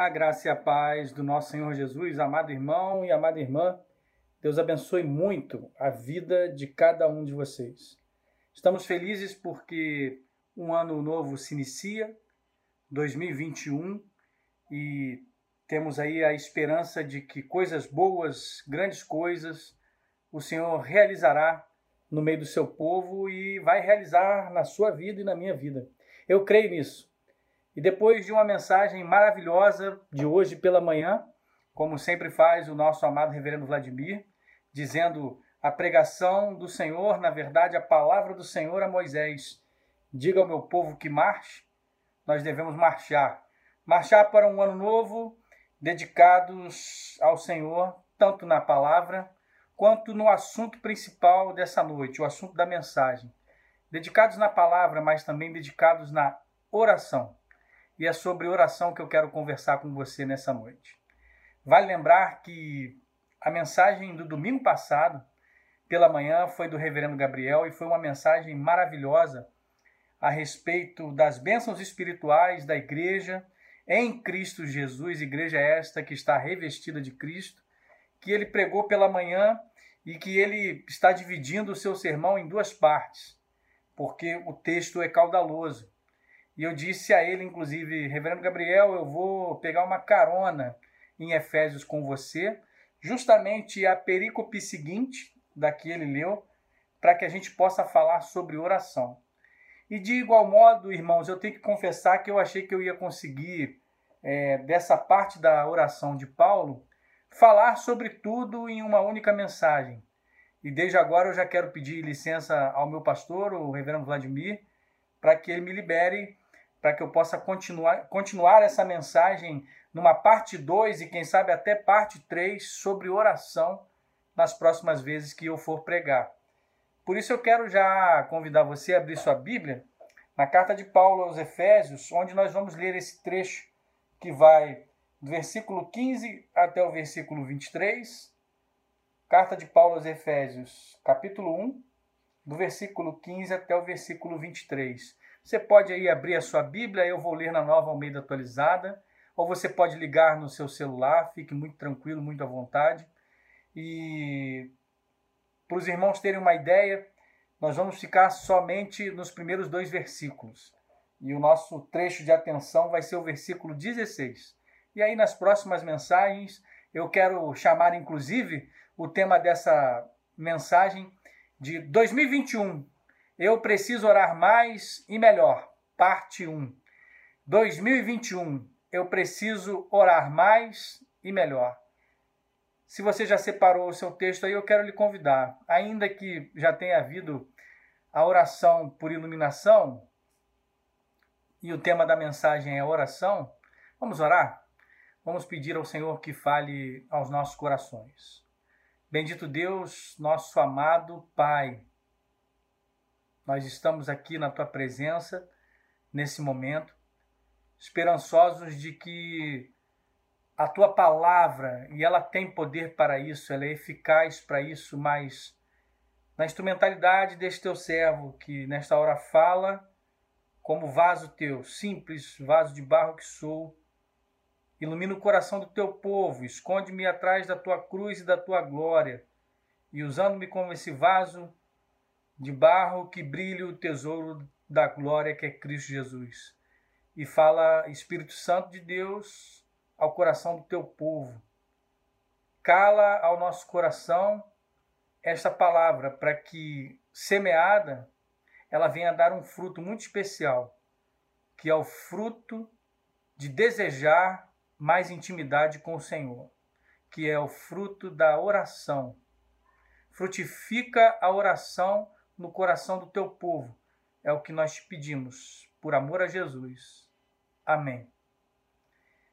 A graça e a paz do nosso Senhor Jesus, amado irmão e amada irmã, Deus abençoe muito a vida de cada um de vocês. Estamos felizes porque um ano novo se inicia, 2021, e temos aí a esperança de que coisas boas, grandes coisas, o Senhor realizará no meio do seu povo e vai realizar na sua vida e na minha vida. Eu creio nisso. E depois de uma mensagem maravilhosa de hoje pela manhã, como sempre faz o nosso amado reverendo Vladimir, dizendo a pregação do Senhor, na verdade, a palavra do Senhor a Moisés. Diga ao meu povo que marche, nós devemos marchar. Marchar para um ano novo, dedicados ao Senhor, tanto na palavra quanto no assunto principal dessa noite, o assunto da mensagem. Dedicados na palavra, mas também dedicados na oração e é sobre oração que eu quero conversar com você nessa noite. Vale lembrar que a mensagem do domingo passado, pela manhã, foi do Reverendo Gabriel e foi uma mensagem maravilhosa a respeito das bênçãos espirituais da igreja em Cristo Jesus, igreja esta que está revestida de Cristo, que ele pregou pela manhã e que ele está dividindo o seu sermão em duas partes, porque o texto é caudaloso. E eu disse a ele, inclusive, Reverendo Gabriel, eu vou pegar uma carona em Efésios com você, justamente a perícope seguinte da que ele leu, para que a gente possa falar sobre oração. E de igual modo, irmãos, eu tenho que confessar que eu achei que eu ia conseguir, é, dessa parte da oração de Paulo, falar sobre tudo em uma única mensagem. E desde agora eu já quero pedir licença ao meu pastor, o reverendo Vladimir, para que ele me libere para que eu possa continuar, continuar essa mensagem numa parte 2 e quem sabe até parte 3 sobre oração nas próximas vezes que eu for pregar. Por isso eu quero já convidar você a abrir sua Bíblia na carta de Paulo aos Efésios, onde nós vamos ler esse trecho que vai do versículo 15 até o versículo 23. Carta de Paulo aos Efésios, capítulo 1, do versículo 15 até o versículo 23. Você pode aí abrir a sua Bíblia, eu vou ler na nova Almeida atualizada, ou você pode ligar no seu celular, fique muito tranquilo, muito à vontade. E para os irmãos terem uma ideia, nós vamos ficar somente nos primeiros dois versículos. E o nosso trecho de atenção vai ser o versículo 16. E aí nas próximas mensagens eu quero chamar inclusive o tema dessa mensagem de 2021, eu preciso orar mais e melhor. Parte 1. 2021. Eu preciso orar mais e melhor. Se você já separou o seu texto aí, eu quero lhe convidar. Ainda que já tenha havido a oração por iluminação, e o tema da mensagem é oração, vamos orar? Vamos pedir ao Senhor que fale aos nossos corações. Bendito Deus, nosso amado Pai nós estamos aqui na tua presença nesse momento, esperançosos de que a tua palavra, e ela tem poder para isso, ela é eficaz para isso, mas na instrumentalidade deste teu servo, que nesta hora fala como vaso teu, simples vaso de barro que sou, ilumina o coração do teu povo, esconde-me atrás da tua cruz e da tua glória, e usando-me como esse vaso, de barro que brilhe o tesouro da glória que é Cristo Jesus. E fala Espírito Santo de Deus ao coração do teu povo. Cala ao nosso coração esta palavra para que semeada ela venha dar um fruto muito especial, que é o fruto de desejar mais intimidade com o Senhor, que é o fruto da oração. Frutifica a oração no coração do teu povo. É o que nós te pedimos, por amor a Jesus. Amém.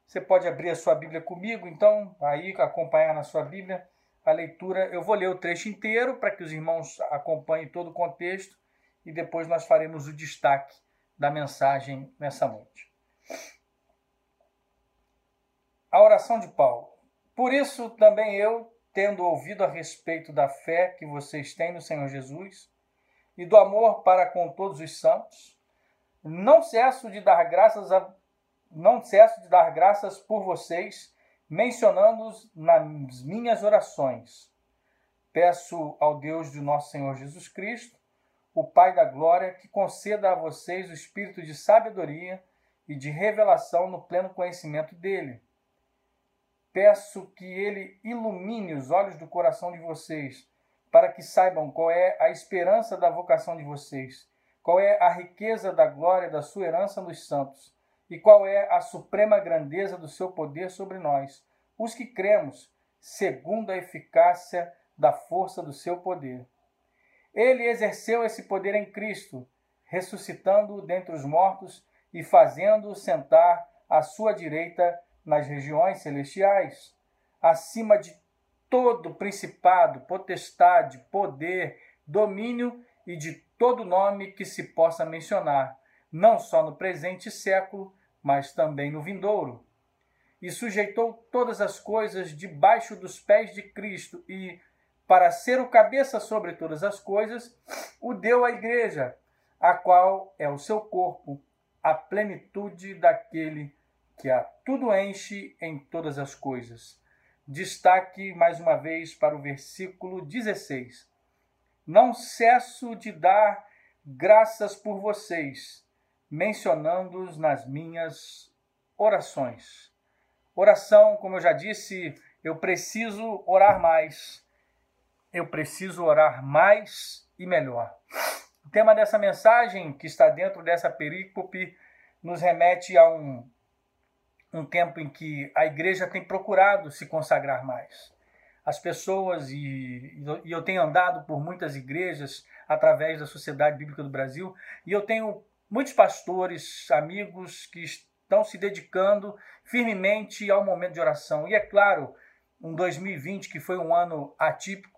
Você pode abrir a sua Bíblia comigo, então, aí acompanhar na sua Bíblia a leitura. Eu vou ler o trecho inteiro para que os irmãos acompanhem todo o contexto e depois nós faremos o destaque da mensagem nessa noite. A oração de Paulo. Por isso também eu, tendo ouvido a respeito da fé que vocês têm no Senhor Jesus, e do amor para com todos os santos, não cesso de dar graças a não cesso de dar graças por vocês, mencionando-os nas minhas orações. Peço ao Deus de nosso Senhor Jesus Cristo, o Pai da glória, que conceda a vocês o espírito de sabedoria e de revelação no pleno conhecimento dele. Peço que ele ilumine os olhos do coração de vocês, para que saibam qual é a esperança da vocação de vocês, qual é a riqueza da glória da sua herança nos santos e qual é a suprema grandeza do seu poder sobre nós, os que cremos, segundo a eficácia da força do seu poder. Ele exerceu esse poder em Cristo, ressuscitando-o dentre os mortos e fazendo-o sentar à sua direita nas regiões celestiais, acima de todo principado, potestade, poder, domínio e de todo nome que se possa mencionar, não só no presente século, mas também no vindouro. E sujeitou todas as coisas debaixo dos pés de Cristo e, para ser o cabeça sobre todas as coisas, o deu à igreja, a qual é o seu corpo, a plenitude daquele que a tudo enche em todas as coisas. Destaque mais uma vez para o versículo 16. Não cesso de dar graças por vocês mencionando-os nas minhas orações. Oração, como eu já disse, eu preciso orar mais. Eu preciso orar mais e melhor. O tema dessa mensagem, que está dentro dessa perícope, nos remete a um, um tempo em que a igreja tem procurado se consagrar mais. As pessoas, e, e eu tenho andado por muitas igrejas através da Sociedade Bíblica do Brasil, e eu tenho muitos pastores, amigos que estão se dedicando firmemente ao momento de oração. E é claro, um 2020 que foi um ano atípico,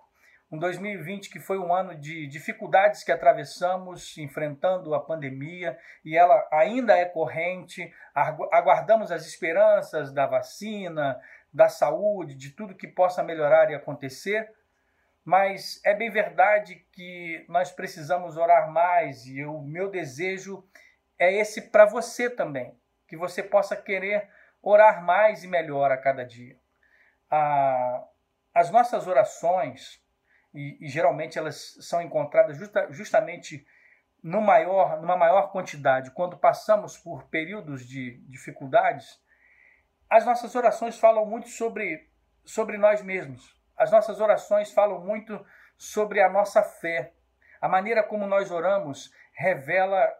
um 2020 que foi um ano de dificuldades que atravessamos enfrentando a pandemia e ela ainda é corrente. Aguardamos as esperanças da vacina, da saúde, de tudo que possa melhorar e acontecer, mas é bem verdade que nós precisamos orar mais e o meu desejo é esse para você também, que você possa querer orar mais e melhor a cada dia. Ah, as nossas orações, e, e, geralmente elas são encontradas justa, justamente no maior, numa maior quantidade, quando passamos por períodos de dificuldades, as nossas orações falam muito sobre, sobre nós mesmos as nossas orações falam muito sobre a nossa fé. A maneira como nós oramos revela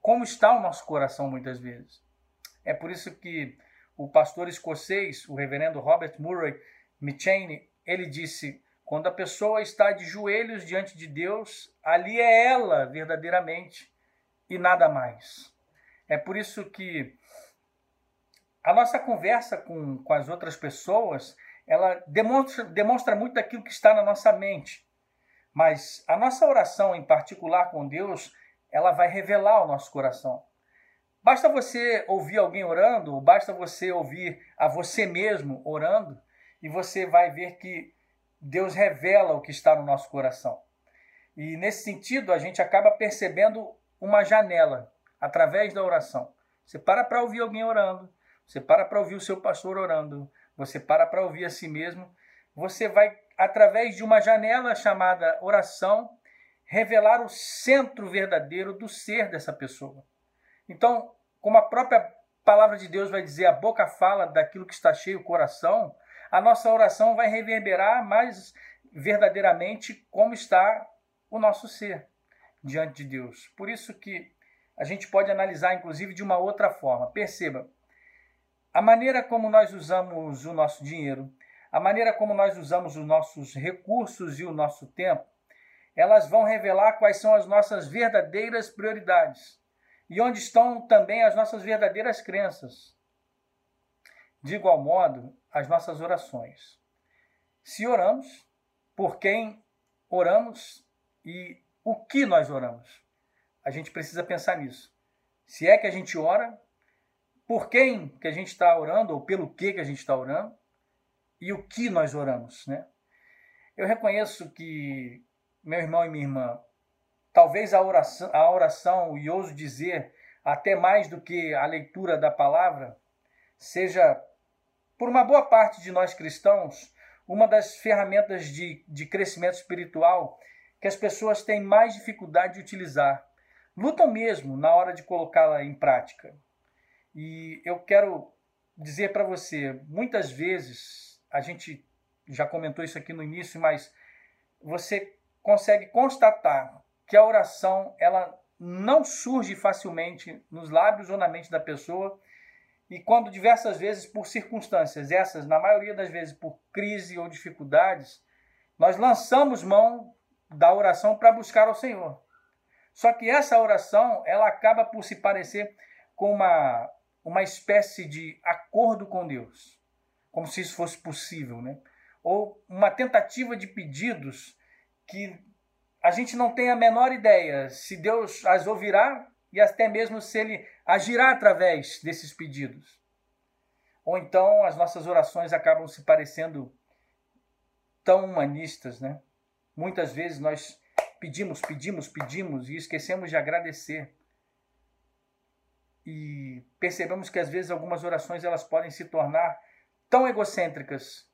como está o nosso coração muitas vezes. É por isso que o pastor escocês, o reverendo Robert Murray McChaney, ele disse: quando a pessoa está de joelhos diante de Deus, ali é ela verdadeiramente e nada mais. É por isso que a nossa conversa com, com as outras pessoas ela demonstra, demonstra muito daquilo que está na nossa mente. Mas a nossa oração, em particular com Deus, ela vai revelar o nosso coração. Basta você ouvir alguém orando, ou basta você ouvir a você mesmo orando, e você vai ver que Deus revela o que está no nosso coração. E nesse sentido, a gente acaba percebendo uma janela através da oração. Você para para ouvir alguém orando, você para para ouvir o seu pastor orando, você para para ouvir a si mesmo, você vai, através de uma janela chamada oração, revelar o centro verdadeiro do ser dessa pessoa. Então, como a própria palavra de Deus vai dizer, a boca fala daquilo que está cheio o coração, a nossa oração vai reverberar mais verdadeiramente como está o nosso ser diante de Deus. Por isso que a gente pode analisar, inclusive, de uma outra forma. Perceba, a maneira como nós usamos o nosso dinheiro, a maneira como nós usamos os nossos recursos e o nosso tempo, elas vão revelar quais são as nossas verdadeiras prioridades e onde estão também as nossas verdadeiras crenças. De igual modo, as nossas orações. Se oramos, por quem oramos e o que nós oramos. A gente precisa pensar nisso. Se é que a gente ora, por quem que a gente está orando, ou pelo que que a gente está orando, e o que nós oramos. Né? Eu reconheço que, meu irmão e minha irmã, talvez a oração, a oração, e ouso dizer, até mais do que a leitura da palavra, seja, por uma boa parte de nós cristãos, uma das ferramentas de, de crescimento espiritual que as pessoas têm mais dificuldade de utilizar. Lutam mesmo na hora de colocá-la em prática. E eu quero dizer para você, muitas vezes, a gente já comentou isso aqui no início, mas você consegue constatar que a oração ela não surge facilmente nos lábios ou na mente da pessoa e quando diversas vezes por circunstâncias, essas na maioria das vezes por crise ou dificuldades, nós lançamos mão da oração para buscar ao Senhor. Só que essa oração, ela acaba por se parecer com uma, uma espécie de acordo com Deus, como se isso fosse possível, né? Ou uma tentativa de pedidos que a gente não tem a menor ideia se Deus as ouvirá e até mesmo se ele agirá através desses pedidos. Ou então as nossas orações acabam se parecendo tão humanistas, né? Muitas vezes nós pedimos, pedimos, pedimos e esquecemos de agradecer. E percebemos que às vezes algumas orações elas podem se tornar tão egocêntricas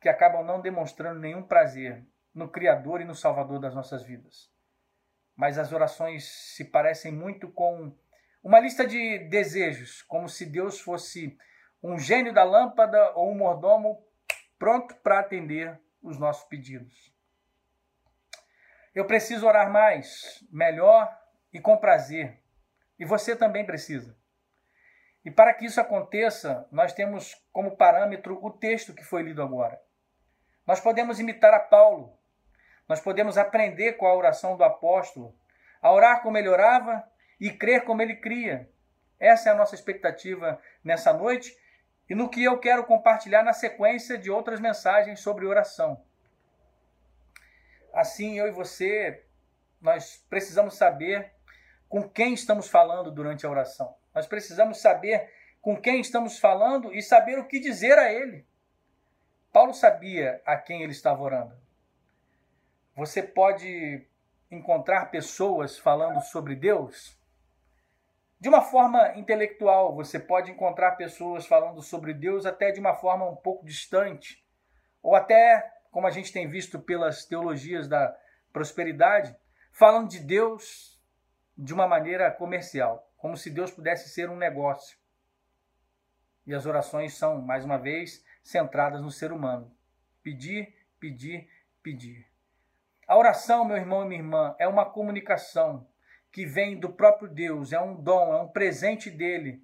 que acabam não demonstrando nenhum prazer no Criador e no Salvador das nossas vidas mas as orações se parecem muito com uma lista de desejos, como se Deus fosse um gênio da lâmpada ou um mordomo pronto para atender os nossos pedidos. Eu preciso orar mais, melhor e com prazer. E você também precisa. E para que isso aconteça, nós temos como parâmetro o texto que foi lido agora. Nós podemos imitar a Paulo, nós podemos aprender com a oração do apóstolo, a orar como ele orava e crer como ele cria. Essa é a nossa expectativa nessa noite e no que eu quero compartilhar na sequência de outras mensagens sobre oração. Assim, eu e você, nós precisamos saber com quem estamos falando durante a oração. Nós precisamos saber com quem estamos falando e saber o que dizer a ele. Paulo sabia a quem ele estava orando. Você pode encontrar pessoas falando sobre Deus? De uma forma intelectual, você pode encontrar pessoas falando sobre Deus até de uma forma um pouco distante, ou até, como a gente tem visto pelas teologias da prosperidade, falando de Deus de uma maneira comercial, como se Deus pudesse ser um negócio. E as orações são, mais uma vez, centradas no ser humano. Pedir, pedir, pedir. A oração, meu irmão e minha irmã, é uma comunicação que vem do próprio Deus, é um dom, é um presente dele,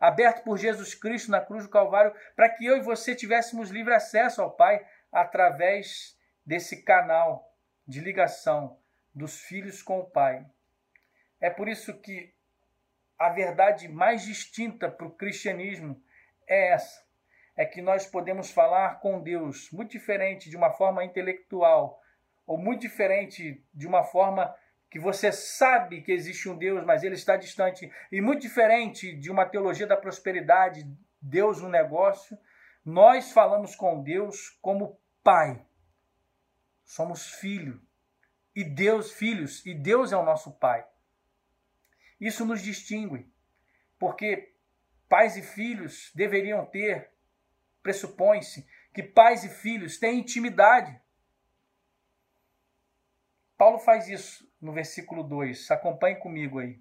aberto por Jesus Cristo na cruz do Calvário, para que eu e você tivéssemos livre acesso ao Pai através desse canal de ligação dos filhos com o Pai. É por isso que a verdade mais distinta para o cristianismo é essa: é que nós podemos falar com Deus muito diferente de uma forma intelectual ou muito diferente de uma forma que você sabe que existe um Deus, mas ele está distante, e muito diferente de uma teologia da prosperidade, Deus no negócio, nós falamos com Deus como Pai. Somos filho e Deus filhos, e Deus é o nosso Pai. Isso nos distingue, porque pais e filhos deveriam ter, pressupõe-se, que pais e filhos têm intimidade. Paulo faz isso no versículo 2. Acompanhe comigo aí.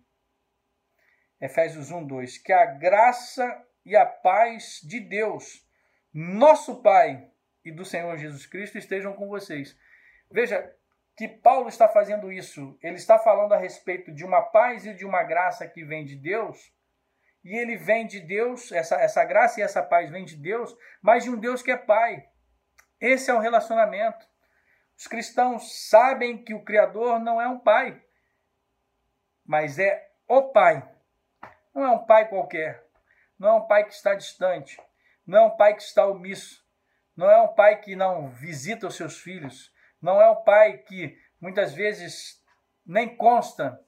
Efésios 1, 2. Que a graça e a paz de Deus, nosso Pai e do Senhor Jesus Cristo estejam com vocês. Veja que Paulo está fazendo isso. Ele está falando a respeito de uma paz e de uma graça que vem de Deus. E ele vem de Deus, essa, essa graça e essa paz vem de Deus, mas de um Deus que é Pai. Esse é o relacionamento. Os cristãos sabem que o Criador não é um pai, mas é o Pai. Não é um pai qualquer. Não é um pai que está distante. Não é um pai que está omisso. Não é um pai que não visita os seus filhos. Não é um pai que muitas vezes nem consta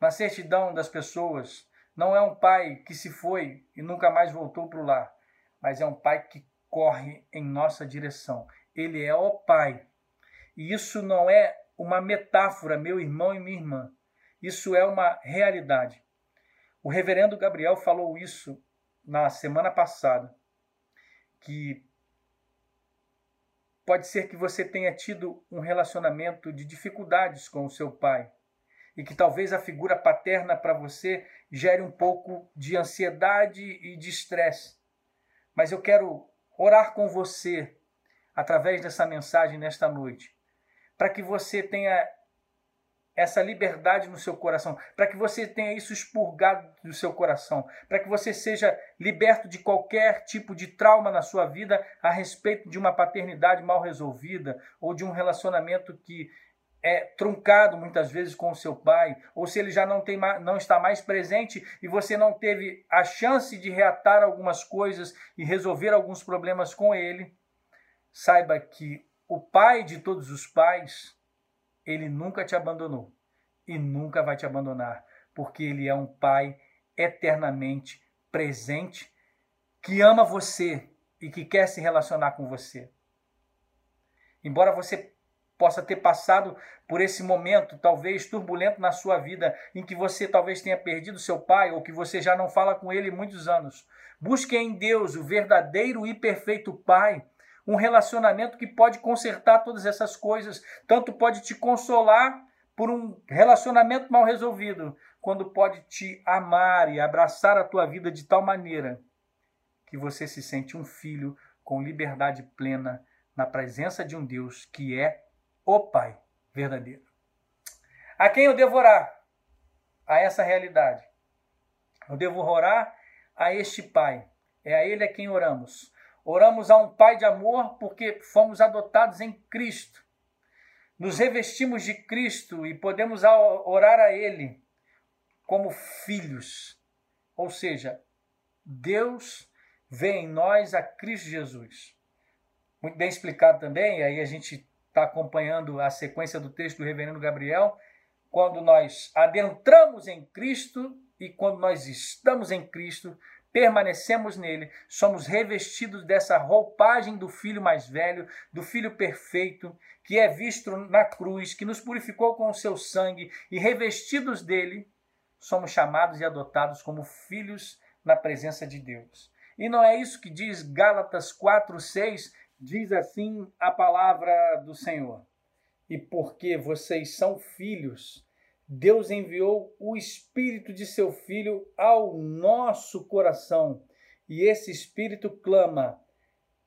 na certidão das pessoas. Não é um pai que se foi e nunca mais voltou para o lar. Mas é um pai que corre em nossa direção. Ele é o Pai e isso não é uma metáfora, meu irmão e minha irmã. Isso é uma realidade. O reverendo Gabriel falou isso na semana passada, que pode ser que você tenha tido um relacionamento de dificuldades com o seu pai e que talvez a figura paterna para você gere um pouco de ansiedade e de estresse. Mas eu quero orar com você através dessa mensagem nesta noite, para que você tenha essa liberdade no seu coração, para que você tenha isso expurgado do seu coração, para que você seja liberto de qualquer tipo de trauma na sua vida a respeito de uma paternidade mal resolvida ou de um relacionamento que é truncado muitas vezes com o seu pai, ou se ele já não, tem, não está mais presente e você não teve a chance de reatar algumas coisas e resolver alguns problemas com ele, saiba que o pai de todos os pais ele nunca te abandonou e nunca vai te abandonar, porque ele é um pai eternamente presente que ama você e que quer se relacionar com você. Embora você possa ter passado por esse momento, talvez turbulento na sua vida, em que você talvez tenha perdido seu pai ou que você já não fala com ele muitos anos. Busque em Deus, o verdadeiro e perfeito Pai, um relacionamento que pode consertar todas essas coisas, tanto pode te consolar por um relacionamento mal resolvido, quando pode te amar e abraçar a tua vida de tal maneira que você se sente um filho com liberdade plena na presença de um Deus que é o Pai verdadeiro. A quem eu devo orar? A essa realidade. Eu devo orar a este Pai. É a Ele a quem oramos. Oramos a um Pai de amor porque fomos adotados em Cristo. Nos revestimos de Cristo e podemos orar a Ele como filhos. Ou seja, Deus vê em nós a Cristo Jesus. Muito bem explicado também, aí a gente está acompanhando a sequência do texto do reverendo Gabriel. Quando nós adentramos em Cristo e quando nós estamos em Cristo, permanecemos nele, somos revestidos dessa roupagem do Filho mais velho, do Filho perfeito, que é visto na cruz, que nos purificou com o seu sangue e revestidos dele, somos chamados e adotados como filhos na presença de Deus. E não é isso que diz Gálatas 4:6, diz assim a palavra do Senhor. E porque vocês são filhos, Deus enviou o Espírito de seu Filho ao nosso coração. E esse Espírito clama: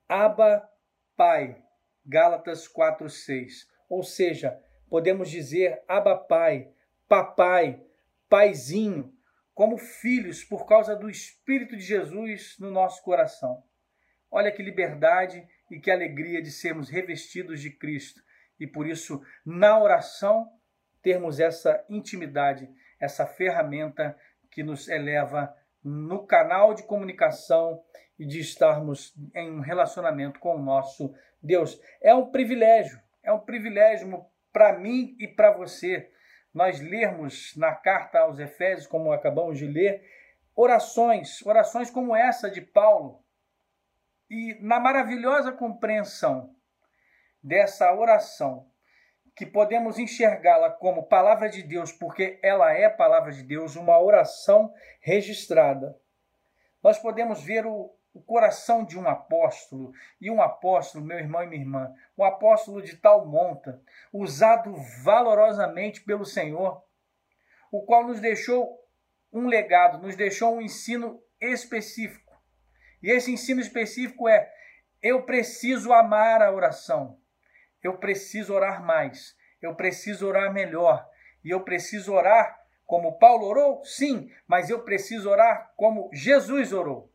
Abba, Pai. Gálatas 4:6. Ou seja, podemos dizer Abba, Pai, Papai, Paizinho, como filhos por causa do Espírito de Jesus no nosso coração. Olha que liberdade e que alegria de sermos revestidos de Cristo. E por isso, na oração, termos essa intimidade, essa ferramenta que nos eleva no canal de comunicação e de estarmos em um relacionamento com o nosso Deus. É um privilégio, é um privilégio para mim e para você nós lermos na carta aos Efésios, como acabamos de ler, orações, orações como essa de Paulo. E na maravilhosa compreensão dessa oração, que podemos enxergá-la como palavra de Deus, porque ela é palavra de Deus, uma oração registrada. Nós podemos ver o, o coração de um apóstolo, e um apóstolo, meu irmão e minha irmã, um apóstolo de tal monta, usado valorosamente pelo Senhor, o qual nos deixou um legado, nos deixou um ensino específico. E esse ensino específico é: eu preciso amar a oração. Eu preciso orar mais, eu preciso orar melhor, e eu preciso orar como Paulo orou? Sim, mas eu preciso orar como Jesus orou.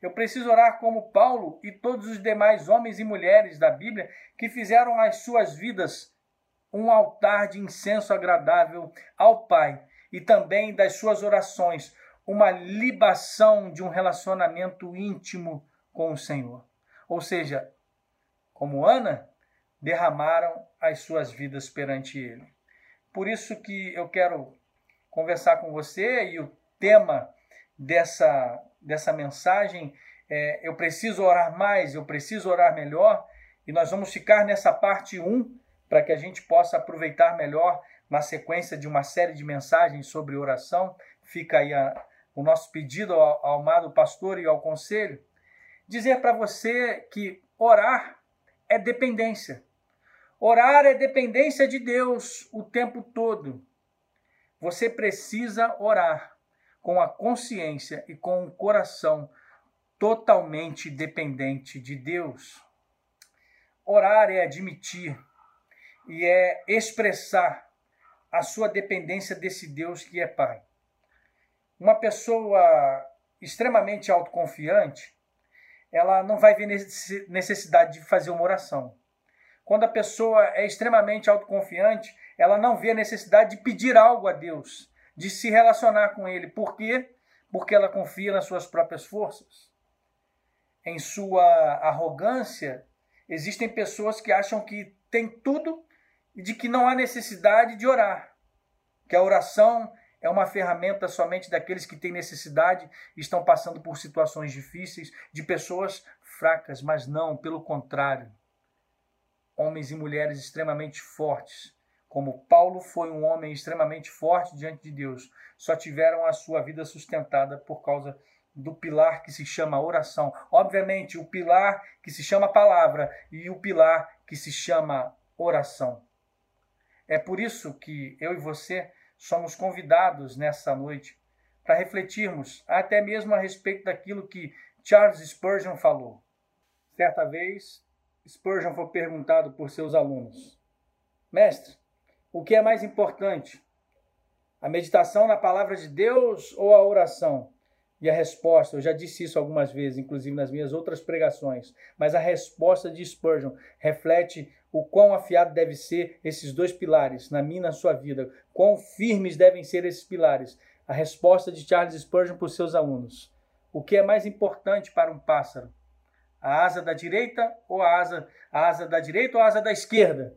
Eu preciso orar como Paulo e todos os demais homens e mulheres da Bíblia que fizeram as suas vidas um altar de incenso agradável ao Pai e também das suas orações uma libação de um relacionamento íntimo com o Senhor. Ou seja, como Ana, derramaram as suas vidas perante Ele. Por isso que eu quero conversar com você e o tema dessa, dessa mensagem é eu preciso orar mais, eu preciso orar melhor, e nós vamos ficar nessa parte 1 para que a gente possa aproveitar melhor na sequência de uma série de mensagens sobre oração. Fica aí a, o nosso pedido ao, ao amado pastor e ao conselho, dizer para você que orar é dependência. Orar é dependência de Deus o tempo todo. Você precisa orar com a consciência e com o coração totalmente dependente de Deus. Orar é admitir e é expressar a sua dependência desse Deus que é Pai. Uma pessoa extremamente autoconfiante, ela não vai ver necessidade de fazer uma oração. Quando a pessoa é extremamente autoconfiante, ela não vê a necessidade de pedir algo a Deus, de se relacionar com Ele. Por quê? Porque ela confia nas suas próprias forças. Em sua arrogância, existem pessoas que acham que tem tudo e de que não há necessidade de orar. Que a oração é uma ferramenta somente daqueles que têm necessidade estão passando por situações difíceis, de pessoas fracas, mas não, pelo contrário. Homens e mulheres extremamente fortes, como Paulo foi um homem extremamente forte diante de Deus, só tiveram a sua vida sustentada por causa do pilar que se chama oração. Obviamente, o pilar que se chama palavra e o pilar que se chama oração. É por isso que eu e você somos convidados nessa noite para refletirmos até mesmo a respeito daquilo que Charles Spurgeon falou. Certa vez, Spurgeon foi perguntado por seus alunos: Mestre, o que é mais importante? A meditação na palavra de Deus ou a oração? E a resposta, eu já disse isso algumas vezes, inclusive nas minhas outras pregações, mas a resposta de Spurgeon reflete o quão afiado deve ser esses dois pilares na minha e na sua vida, quão firmes devem ser esses pilares. A resposta de Charles Spurgeon para os seus alunos. O que é mais importante para um pássaro? A asa da direita ou a asa, a asa da direita ou a asa da esquerda?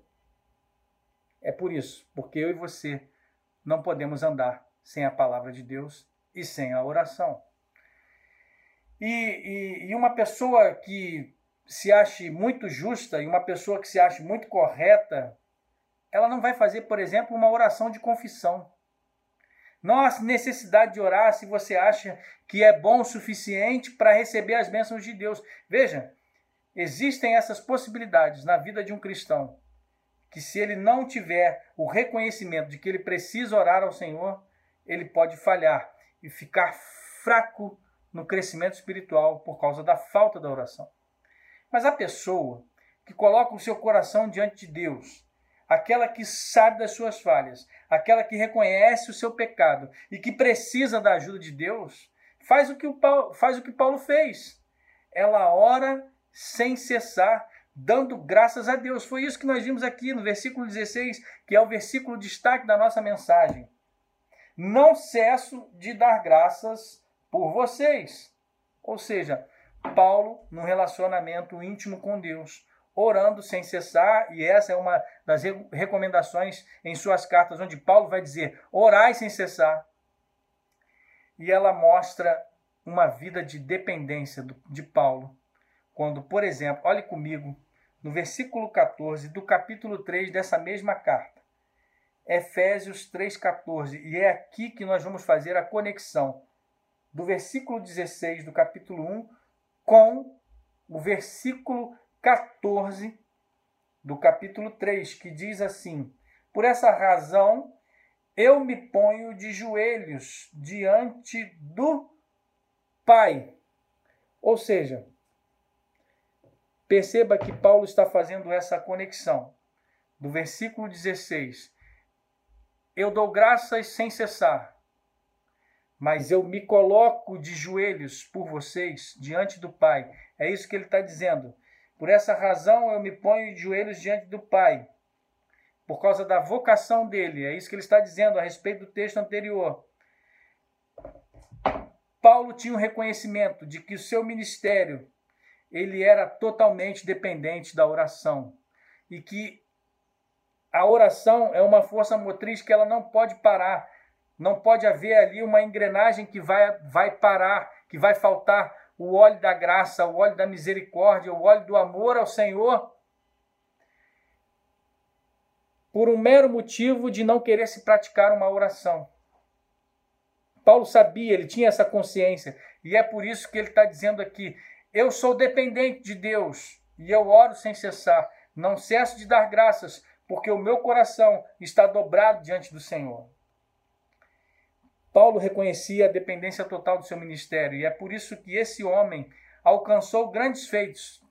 É por isso, porque eu e você não podemos andar sem a palavra de Deus e sem a oração. E, e, e, uma pessoa que se ache muito justa e uma pessoa que se ache muito correta, ela não vai fazer, por exemplo, uma oração de confissão. Há necessidade de orar se você acha que é bom o suficiente para receber as bênçãos de Deus. Veja, existem essas possibilidades na vida de um cristão, que se ele não tiver o reconhecimento de que ele precisa orar ao Senhor, ele pode falhar e ficar fraco no crescimento espiritual por causa da falta da oração. Mas a pessoa que coloca o seu coração diante de Deus, aquela que sabe das suas falhas, aquela que reconhece o seu pecado e que precisa da ajuda de Deus, faz o que, o Paulo, faz o que Paulo fez. Ela ora sem cessar, dando graças a Deus. Foi isso que nós vimos aqui no versículo 16, que é o versículo destaque da nossa mensagem. Não cesso de dar graças por vocês. Ou seja, Paulo no relacionamento íntimo com Deus, orando sem cessar, e essa é uma das recomendações em suas cartas, onde Paulo vai dizer: orai sem cessar. E ela mostra uma vida de dependência de Paulo, quando, por exemplo, olhe comigo no versículo 14 do capítulo 3 dessa mesma carta. Efésios 3,14. E é aqui que nós vamos fazer a conexão do versículo 16 do capítulo 1 com o versículo 14 do capítulo 3, que diz assim: Por essa razão eu me ponho de joelhos diante do Pai. Ou seja, perceba que Paulo está fazendo essa conexão do versículo 16. Eu dou graças sem cessar mas eu me coloco de joelhos por vocês diante do Pai. É isso que ele está dizendo. Por essa razão eu me ponho de joelhos diante do Pai, por causa da vocação dele. É isso que ele está dizendo a respeito do texto anterior. Paulo tinha um reconhecimento de que o seu ministério ele era totalmente dependente da oração e que a oração é uma força motriz que ela não pode parar não pode haver ali uma engrenagem que vai, vai parar, que vai faltar o óleo da graça, o óleo da misericórdia, o óleo do amor ao Senhor, por um mero motivo de não querer se praticar uma oração. Paulo sabia, ele tinha essa consciência, e é por isso que ele está dizendo aqui: eu sou dependente de Deus e eu oro sem cessar, não cesso de dar graças, porque o meu coração está dobrado diante do Senhor. Paulo reconhecia a dependência total do seu ministério, e é por isso que esse homem alcançou grandes feitos.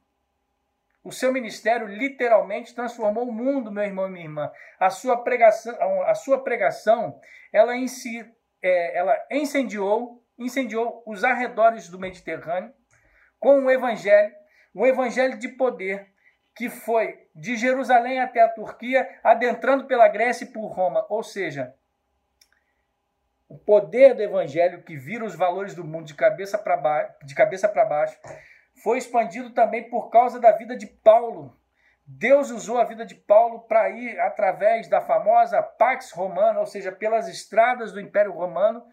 O seu ministério literalmente transformou o mundo, meu irmão e minha irmã. A sua pregação, a sua pregação ela, si, é, ela incendiou, incendiou os arredores do Mediterrâneo com um evangelho, um evangelho de poder que foi de Jerusalém até a Turquia, adentrando pela Grécia e por Roma. Ou seja, o poder do evangelho que vira os valores do mundo de cabeça para para baixo, foi expandido também por causa da vida de Paulo. Deus usou a vida de Paulo para ir através da famosa Pax Romana, ou seja, pelas estradas do Império Romano.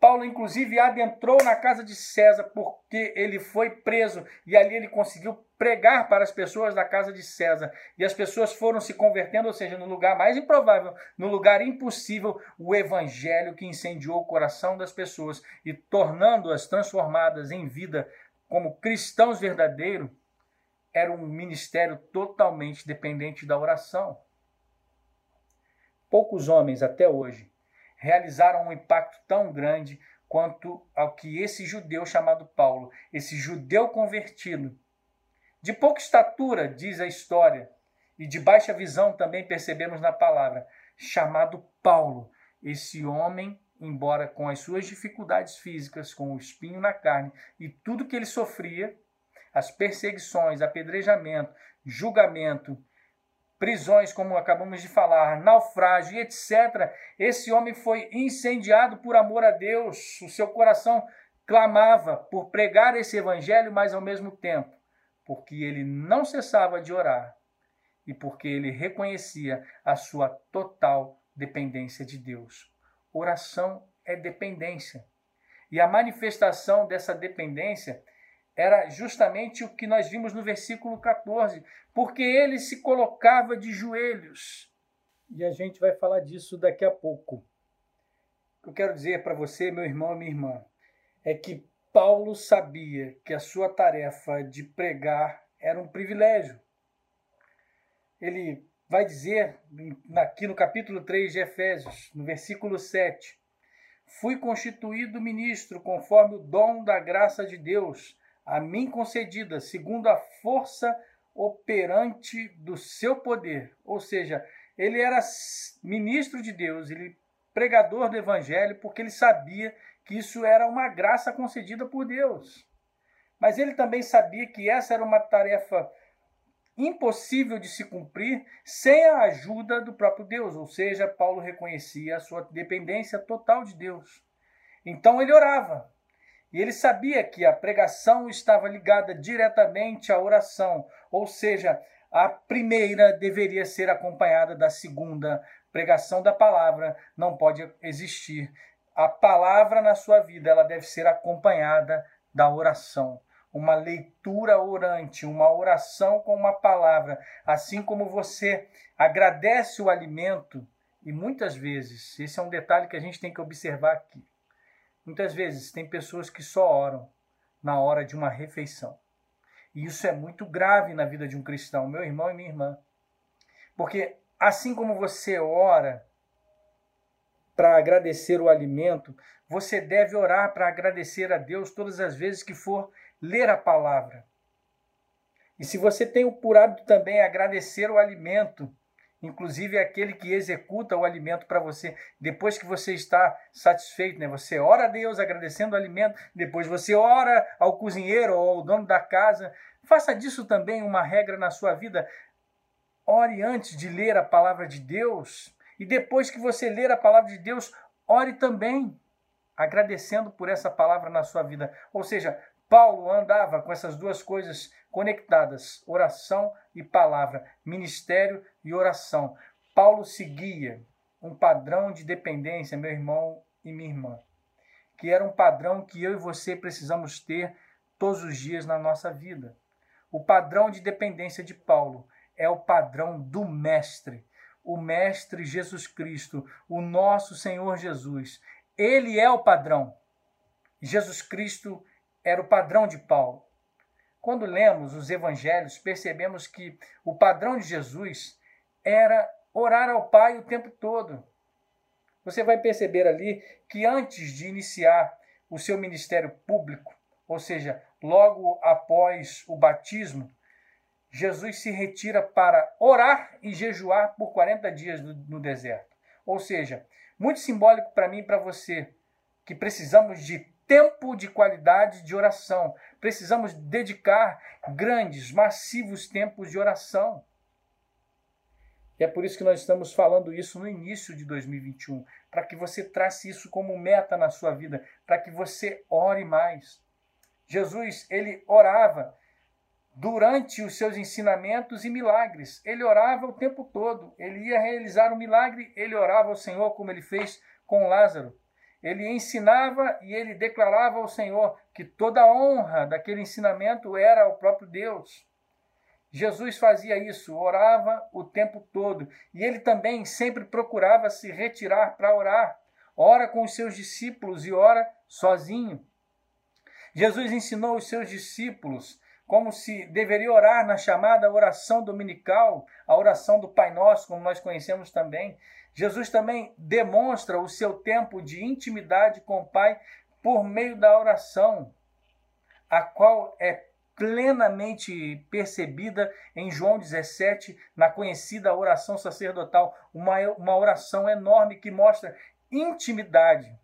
Paulo, inclusive, adentrou na casa de César porque ele foi preso e ali ele conseguiu pregar para as pessoas da casa de César. E as pessoas foram se convertendo, ou seja, no lugar mais improvável, no lugar impossível, o evangelho que incendiou o coração das pessoas e tornando-as transformadas em vida como cristãos verdadeiros, era um ministério totalmente dependente da oração. Poucos homens até hoje realizaram um impacto tão grande quanto ao que esse judeu chamado Paulo, esse judeu convertido, de pouca estatura, diz a história, e de baixa visão também percebemos na palavra, chamado Paulo. Esse homem, embora com as suas dificuldades físicas, com o espinho na carne e tudo que ele sofria, as perseguições, apedrejamento, julgamento, prisões, como acabamos de falar, naufrágio etc. Esse homem foi incendiado por amor a Deus. O seu coração clamava por pregar esse evangelho, mas ao mesmo tempo porque ele não cessava de orar e porque ele reconhecia a sua total dependência de Deus. Oração é dependência. E a manifestação dessa dependência era justamente o que nós vimos no versículo 14, porque ele se colocava de joelhos. E a gente vai falar disso daqui a pouco. O que eu quero dizer para você, meu irmão e minha irmã, é que Paulo sabia que a sua tarefa de pregar era um privilégio. Ele vai dizer aqui no capítulo 3 de Efésios, no versículo 7, Fui constituído ministro conforme o dom da graça de Deus, a mim concedida, segundo a força operante do seu poder. Ou seja, ele era ministro de Deus, ele pregador do evangelho, porque ele sabia que isso era uma graça concedida por Deus. Mas ele também sabia que essa era uma tarefa impossível de se cumprir sem a ajuda do próprio Deus, ou seja, Paulo reconhecia a sua dependência total de Deus. Então ele orava. E ele sabia que a pregação estava ligada diretamente à oração, ou seja, a primeira deveria ser acompanhada da segunda. Pregação da palavra não pode existir a palavra na sua vida ela deve ser acompanhada da oração. Uma leitura orante, uma oração com uma palavra. Assim como você agradece o alimento, e muitas vezes, esse é um detalhe que a gente tem que observar aqui. Muitas vezes tem pessoas que só oram na hora de uma refeição. E isso é muito grave na vida de um cristão, meu irmão e minha irmã. Porque assim como você ora para agradecer o alimento, você deve orar para agradecer a Deus todas as vezes que for ler a palavra. E se você tem por hábito também agradecer o alimento, inclusive aquele que executa o alimento para você, depois que você está satisfeito, né? Você ora a Deus agradecendo o alimento, depois você ora ao cozinheiro ou ao dono da casa. Faça disso também uma regra na sua vida. Ore antes de ler a palavra de Deus e depois que você ler a palavra de Deus, ore também, agradecendo por essa palavra na sua vida. Ou seja, Paulo andava com essas duas coisas conectadas: oração e palavra, ministério e oração. Paulo seguia um padrão de dependência, meu irmão e minha irmã, que era um padrão que eu e você precisamos ter todos os dias na nossa vida. O padrão de dependência de Paulo é o padrão do Mestre o Mestre Jesus Cristo, o nosso Senhor Jesus. ele é o padrão. Jesus Cristo era o padrão de Paulo. Quando lemos os evangelhos, percebemos que o padrão de Jesus era orar ao Pai o tempo todo. Você vai perceber ali que antes de iniciar o seu ministério público, ou seja, logo após o batismo, Jesus se retira para orar e jejuar por 40 dias no, deserto. Ou seja, muito simbólico para mim e para você, que precisamos de tempo de qualidade de oração. Precisamos dedicar grandes, massivos tempos de oração. E é por isso que nós estamos falando isso no início de 2021, para que você trace isso como meta na sua vida, para que você ore mais. Jesus, ele orava durante os seus ensinamentos e milagres. Ele orava o tempo todo. Ele ia realizar um milagre, ele orava ao Senhor como ele fez com Lázaro. Ele ensinava e ele declarava ao Senhor que toda a honra daquele ensinamento era ao próprio Deus. Jesus fazia isso, orava o tempo todo. E ele também sempre procurava se retirar para orar. Ora com os seus discípulos e ora sozinho. Jesus ensinou os seus discípulos como se deveria orar na chamada oração dominical, a oração do Pai Nosso, como nós conhecemos também. Jesus também demonstra o seu tempo de intimidade com o Pai por meio da oração, a qual é plenamente percebida em João 17, na conhecida oração sacerdotal, uma, uma oração enorme que mostra intimidade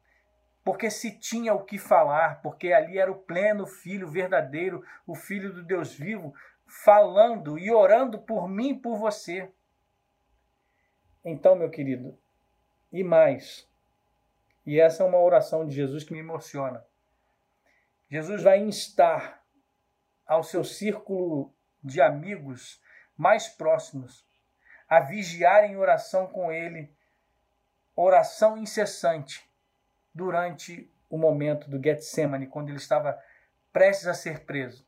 porque se tinha o que falar, porque ali era o pleno Filho verdadeiro, o Filho do Deus vivo, falando e orando por mim e por você. Então, meu querido, e mais, e essa é uma oração de Jesus que me emociona. Jesus vai instar ao seu círculo de amigos mais próximos a vigiar em oração com ele, oração incessante durante o momento do Getsemane, quando ele estava prestes a ser preso.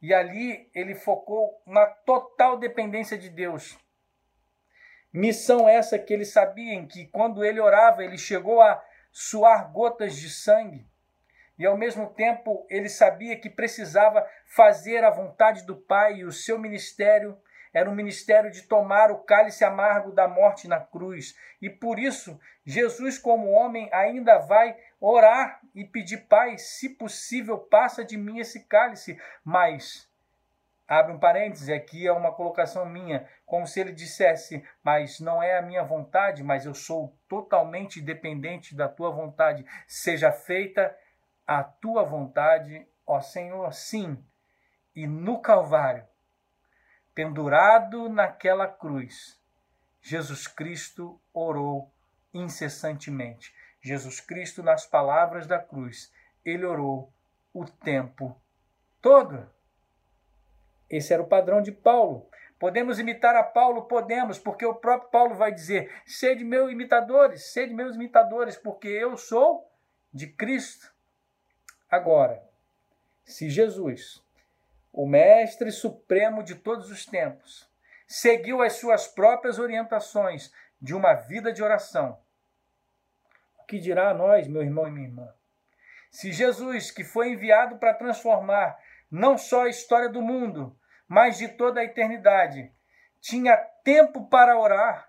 E ali ele focou na total dependência de Deus. Missão essa que ele sabia que quando ele orava, ele chegou a suar gotas de sangue. E ao mesmo tempo, ele sabia que precisava fazer a vontade do Pai e o seu ministério era um ministério de tomar o cálice amargo da morte na cruz. E por isso, Jesus, como homem, ainda vai orar e pedir: Pai, se possível, passa de mim esse cálice. Mas, abre um parêntese, aqui é uma colocação minha, como se ele dissesse: Mas não é a minha vontade, mas eu sou totalmente dependente da tua vontade. Seja feita a tua vontade, ó Senhor. Sim. E no Calvário, pendurado naquela cruz, Jesus Cristo orou incessantemente. Jesus Cristo, nas palavras da cruz, ele orou o tempo todo. Esse era o padrão de Paulo. Podemos imitar a Paulo? Podemos, porque o próprio Paulo vai dizer: sede meus imitadores, sede meus imitadores, porque eu sou de Cristo. Agora, se Jesus o Mestre Supremo de todos os tempos, seguiu as suas próprias orientações de uma vida de oração. O que dirá a nós, meu irmão e minha irmã? Se Jesus, que foi enviado para transformar não só a história do mundo, mas de toda a eternidade, tinha tempo para orar,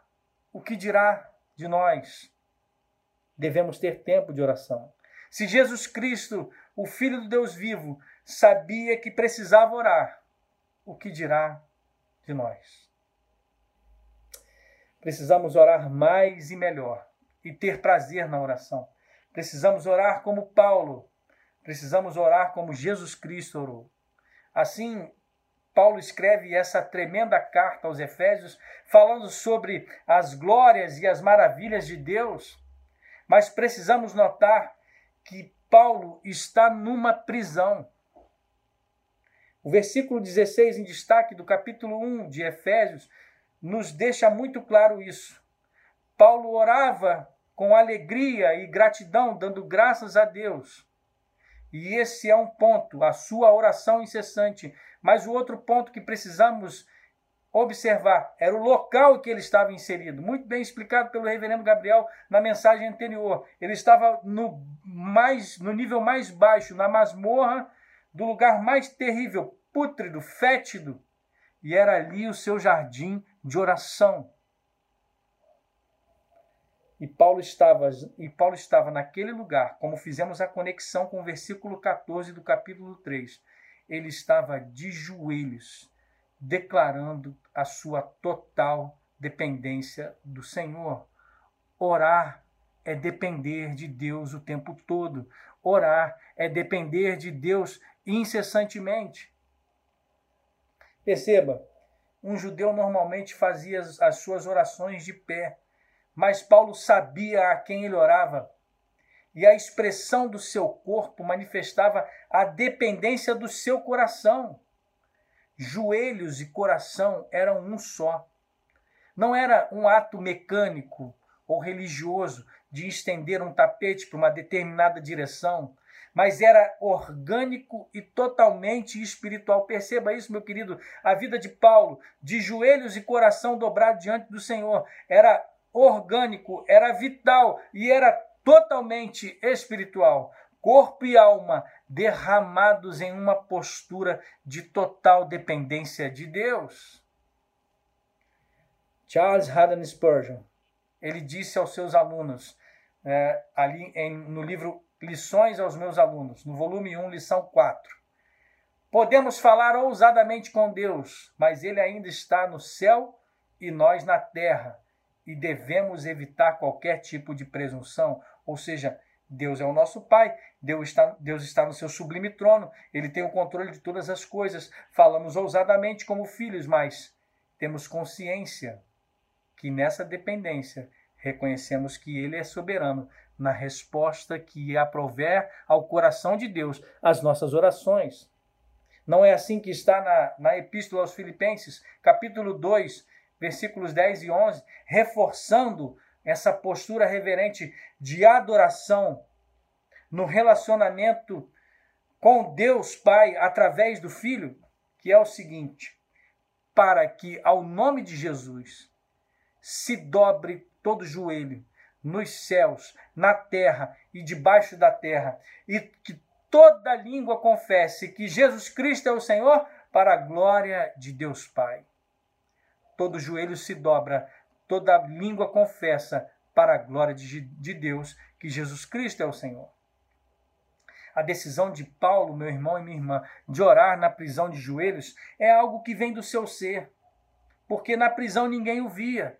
o que dirá de nós? Devemos ter tempo de oração. Se Jesus Cristo, o Filho do Deus vivo, sabia que precisava orar, o que dirá de nós? Precisamos orar mais e melhor e ter prazer na oração. Precisamos orar como Paulo, precisamos orar como Jesus Cristo orou. Assim, Paulo escreve essa tremenda carta aos Efésios, falando sobre as glórias e as maravilhas de Deus, mas precisamos notar que Paulo está numa prisão. O versículo 16, em destaque do capítulo 1 de Efésios, nos deixa muito claro isso. Paulo orava com alegria e gratidão, dando graças a Deus. E esse é um ponto, a sua oração incessante. Mas o outro ponto que precisamos observar, era o local que ele estava inserido. Muito bem explicado pelo reverendo Gabriel na mensagem anterior. Ele estava no, mais, no nível mais baixo, na masmorra do lugar mais terrível, pútrido, fétido. E era ali o seu jardim de oração. E Paulo estava, e Paulo estava naquele lugar, como fizemos a conexão com o versículo 14 do capítulo 3. Ele estava de joelhos, declarando a sua total dependência do Senhor. Orar é depender de Deus o tempo todo. Orar é depender de Deus incessantemente. Perceba, um judeu normalmente fazia as suas orações de pé mas Paulo sabia a quem ele orava. E a expressão do seu corpo manifestava a dependência do seu coração. Joelhos e coração eram um só. Não era um ato mecânico ou religioso de estender um tapete para uma determinada direção, mas era orgânico e totalmente espiritual. Perceba isso, meu querido. A vida de Paulo, de joelhos e coração dobrado diante do Senhor, era orgânico, era vital e era totalmente espiritual. Corpo e alma derramados em uma postura de total dependência de Deus. Charles Haddon Spurgeon, ele disse aos seus alunos, é, ali em, no livro Lições aos meus alunos, no volume 1, lição 4. Podemos falar ousadamente com Deus, mas ele ainda está no céu e nós na terra e devemos evitar qualquer tipo de presunção, ou seja, Deus é o nosso Pai, Deus está, Deus está no seu sublime trono, Ele tem o controle de todas as coisas. Falamos ousadamente como filhos, mas temos consciência que nessa dependência reconhecemos que Ele é soberano na resposta que aprover ao coração de Deus às nossas orações. Não é assim que está na, na Epístola aos Filipenses, capítulo 2, versículos 10 e 11, reforçando essa postura reverente de adoração no relacionamento com Deus Pai através do Filho, que é o seguinte: para que ao nome de Jesus se dobre todo joelho nos céus, na terra e debaixo da terra, e que toda língua confesse que Jesus Cristo é o Senhor, para a glória de Deus Pai todo joelho se dobra, toda língua confessa para a glória de, de Deus que Jesus Cristo é o Senhor. A decisão de Paulo, meu irmão e minha irmã, de orar na prisão de joelhos é algo que vem do seu ser, porque na prisão ninguém o via.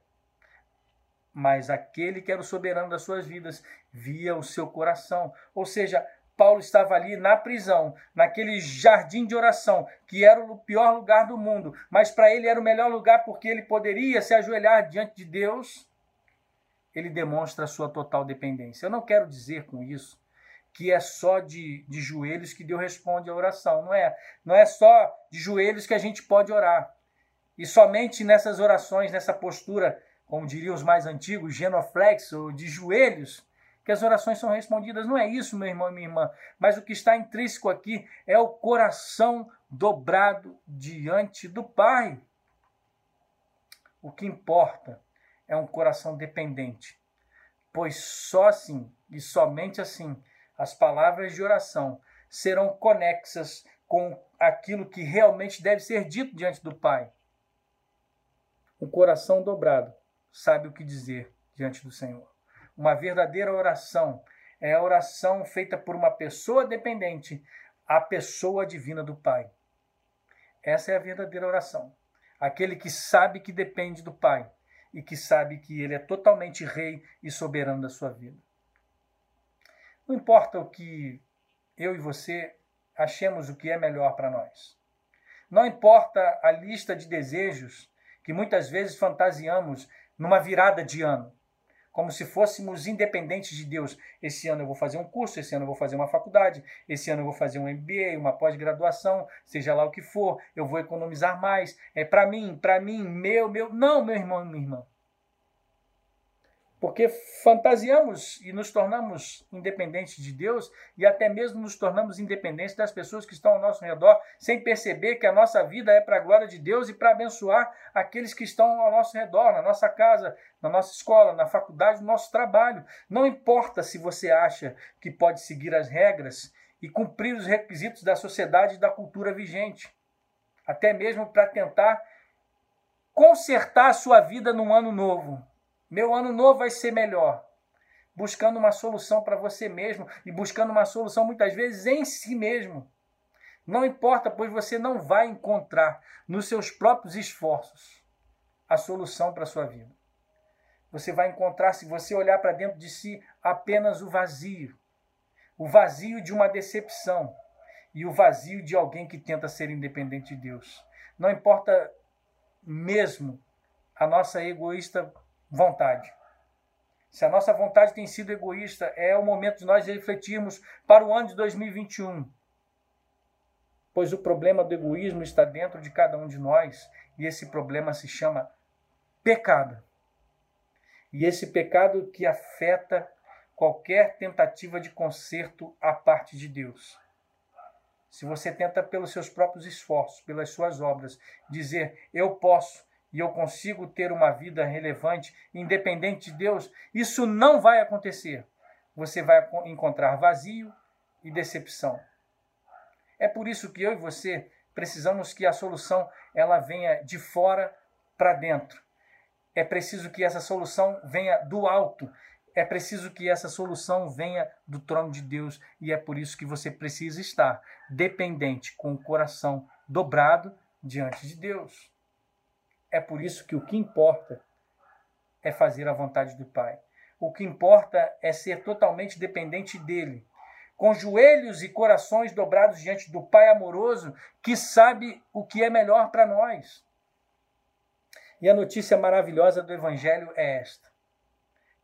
Mas aquele que era o soberano das suas vidas via o seu coração. Ou seja, Paulo estava ali na prisão, naquele jardim de oração, que era o pior lugar do mundo, mas para ele era o melhor lugar porque ele poderia se ajoelhar diante de Deus. Ele demonstra a sua total dependência. Eu não quero dizer com isso que é só de, de joelhos que Deus responde a oração. Não é. Não é só de joelhos que a gente pode orar. E somente nessas orações, nessa postura, como diriam os mais antigos, genoflexo, de joelhos, que as orações são respondidas. Não é isso, meu irmão e minha irmã. Mas o que está intrínseco aqui é o coração dobrado diante do Pai. O que importa é um coração dependente, pois só assim e somente assim as palavras de oração serão conexas com aquilo que realmente deve ser dito diante do Pai. O coração dobrado sabe o que dizer diante do Senhor. Uma verdadeira oração é a oração feita por uma pessoa dependente à pessoa divina do Pai. Essa é a verdadeira oração. Aquele que sabe que depende do Pai e que sabe que ele é totalmente rei e soberano da sua vida. Não importa o que eu e você achemos o que é melhor para nós. Não importa a lista de desejos que muitas vezes fantasiamos numa virada de ano como se fôssemos independentes de Deus. Esse ano eu vou fazer um curso, esse ano eu vou fazer uma faculdade, esse ano eu vou fazer um MBA, uma pós-graduação, seja lá o que for, eu vou economizar mais. É para mim, para mim, meu, meu. Não, meu irmão minha irmã. Porque fantasiamos e nos tornamos independentes de Deus e até mesmo nos tornamos independentes das pessoas que estão ao nosso redor, sem perceber que a nossa vida é para a glória de Deus e para abençoar aqueles que estão ao nosso redor, na nossa casa, na nossa escola, na faculdade, no nosso trabalho. Não importa se você acha que pode seguir as regras e cumprir os requisitos da sociedade e da cultura vigente, até mesmo para tentar consertar a sua vida num ano novo meu ano novo vai ser melhor. Buscando uma solução para você mesmo e buscando uma solução muitas vezes em si mesmo. Não importa, pois você não vai encontrar nos seus próprios esforços a solução para a sua vida. Você vai encontrar, se você olhar para dentro de si, apenas o vazio. O vazio de uma decepção e o vazio de alguém que tenta ser independente de Deus. Não importa mesmo a nossa egoísta vontade. Se a nossa vontade tem sido egoísta, é o momento de nós refletirmos para o ano de 2021. Pois o problema do egoísmo está dentro de cada um de nós e esse problema se chama pecado. E esse pecado que afeta qualquer tentativa de conserto à parte de Deus. Se você tenta pelos seus próprios esforços, pelas suas obras, dizer eu posso, e eu consigo ter uma vida relevante, independente de Deus, isso não vai acontecer. Você vai encontrar vazio e decepção. É por isso que eu e você precisamos que a solução ela venha de fora para dentro. É preciso que essa solução venha do alto. É preciso que essa solução venha do trono de Deus e é por isso que você precisa estar dependente, com o coração dobrado diante de Deus. É por isso que o que importa é fazer a vontade do Pai. O que importa é ser totalmente dependente dele, com joelhos e corações dobrados diante do Pai amoroso, que sabe o que é melhor para nós. E a notícia maravilhosa do Evangelho é esta: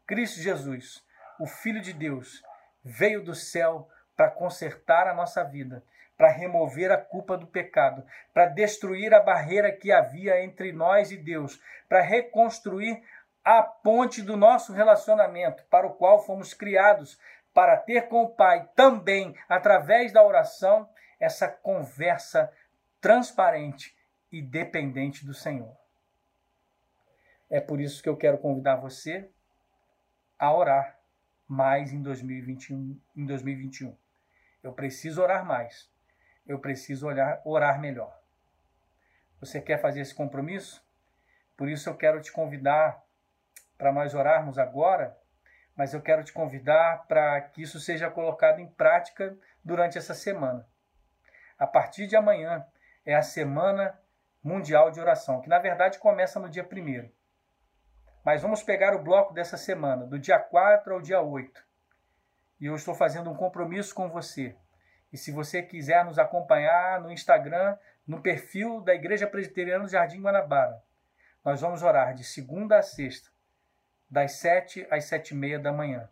Cristo Jesus, o Filho de Deus, veio do céu para consertar a nossa vida para remover a culpa do pecado, para destruir a barreira que havia entre nós e Deus, para reconstruir a ponte do nosso relacionamento, para o qual fomos criados, para ter com o Pai também, através da oração, essa conversa transparente e dependente do Senhor. É por isso que eu quero convidar você a orar mais em 2021. Em 2021. Eu preciso orar mais eu preciso olhar, orar melhor. Você quer fazer esse compromisso? Por isso eu quero te convidar para nós orarmos agora, mas eu quero te convidar para que isso seja colocado em prática durante essa semana. A partir de amanhã é a Semana Mundial de Oração, que na verdade começa no dia 1. Mas vamos pegar o bloco dessa semana, do dia 4 ao dia 8. E eu estou fazendo um compromisso com você e se você quiser nos acompanhar no Instagram, no perfil da Igreja Presbiteriana do Jardim Guanabara, nós vamos orar de segunda a sexta, das sete às sete e meia da manhã,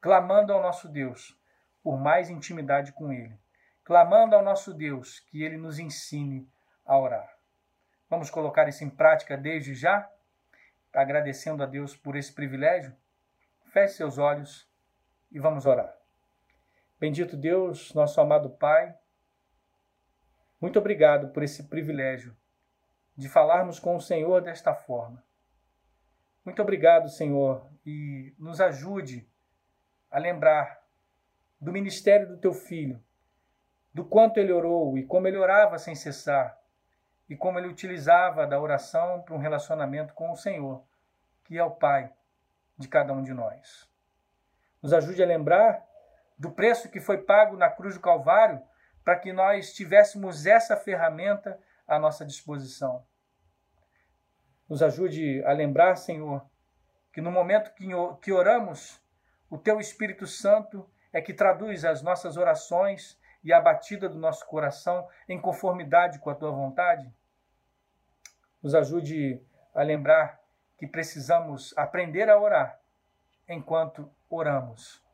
clamando ao nosso Deus por mais intimidade com Ele, clamando ao nosso Deus que Ele nos ensine a orar. Vamos colocar isso em prática desde já, agradecendo a Deus por esse privilégio? Feche seus olhos e vamos orar. Bendito Deus, nosso amado Pai, muito obrigado por esse privilégio de falarmos com o Senhor desta forma. Muito obrigado, Senhor, e nos ajude a lembrar do ministério do teu filho, do quanto ele orou e como ele orava sem cessar, e como ele utilizava da oração para um relacionamento com o Senhor, que é o Pai de cada um de nós. Nos ajude a lembrar do preço que foi pago na cruz do Calvário, para que nós tivéssemos essa ferramenta à nossa disposição. Nos ajude a lembrar, Senhor, que no momento que oramos, o Teu Espírito Santo é que traduz as nossas orações e a batida do nosso coração em conformidade com a Tua vontade. Nos ajude a lembrar que precisamos aprender a orar enquanto oramos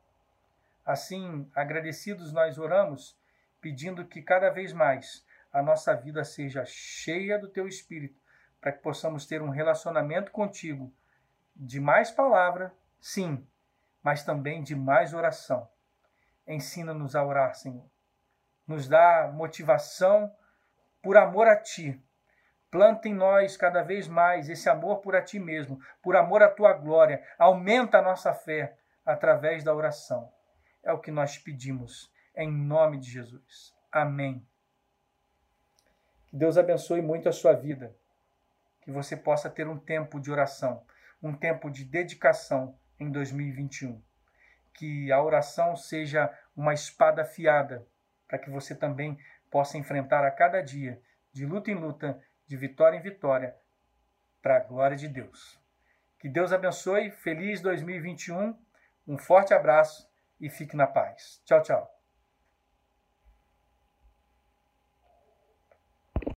Assim, agradecidos, nós oramos, pedindo que cada vez mais a nossa vida seja cheia do Teu Espírito, para que possamos ter um relacionamento contigo de mais palavra, sim, mas também de mais oração. Ensina-nos a orar, Senhor. Nos dá motivação por amor a Ti. Planta em nós cada vez mais esse amor por a Ti mesmo, por amor à Tua glória. Aumenta a nossa fé através da oração. É o que nós pedimos, em nome de Jesus. Amém. Que Deus abençoe muito a sua vida. Que você possa ter um tempo de oração, um tempo de dedicação em 2021. Que a oração seja uma espada afiada, para que você também possa enfrentar a cada dia, de luta em luta, de vitória em vitória, para a glória de Deus. Que Deus abençoe. Feliz 2021. Um forte abraço e fique na paz. Tchau, tchau.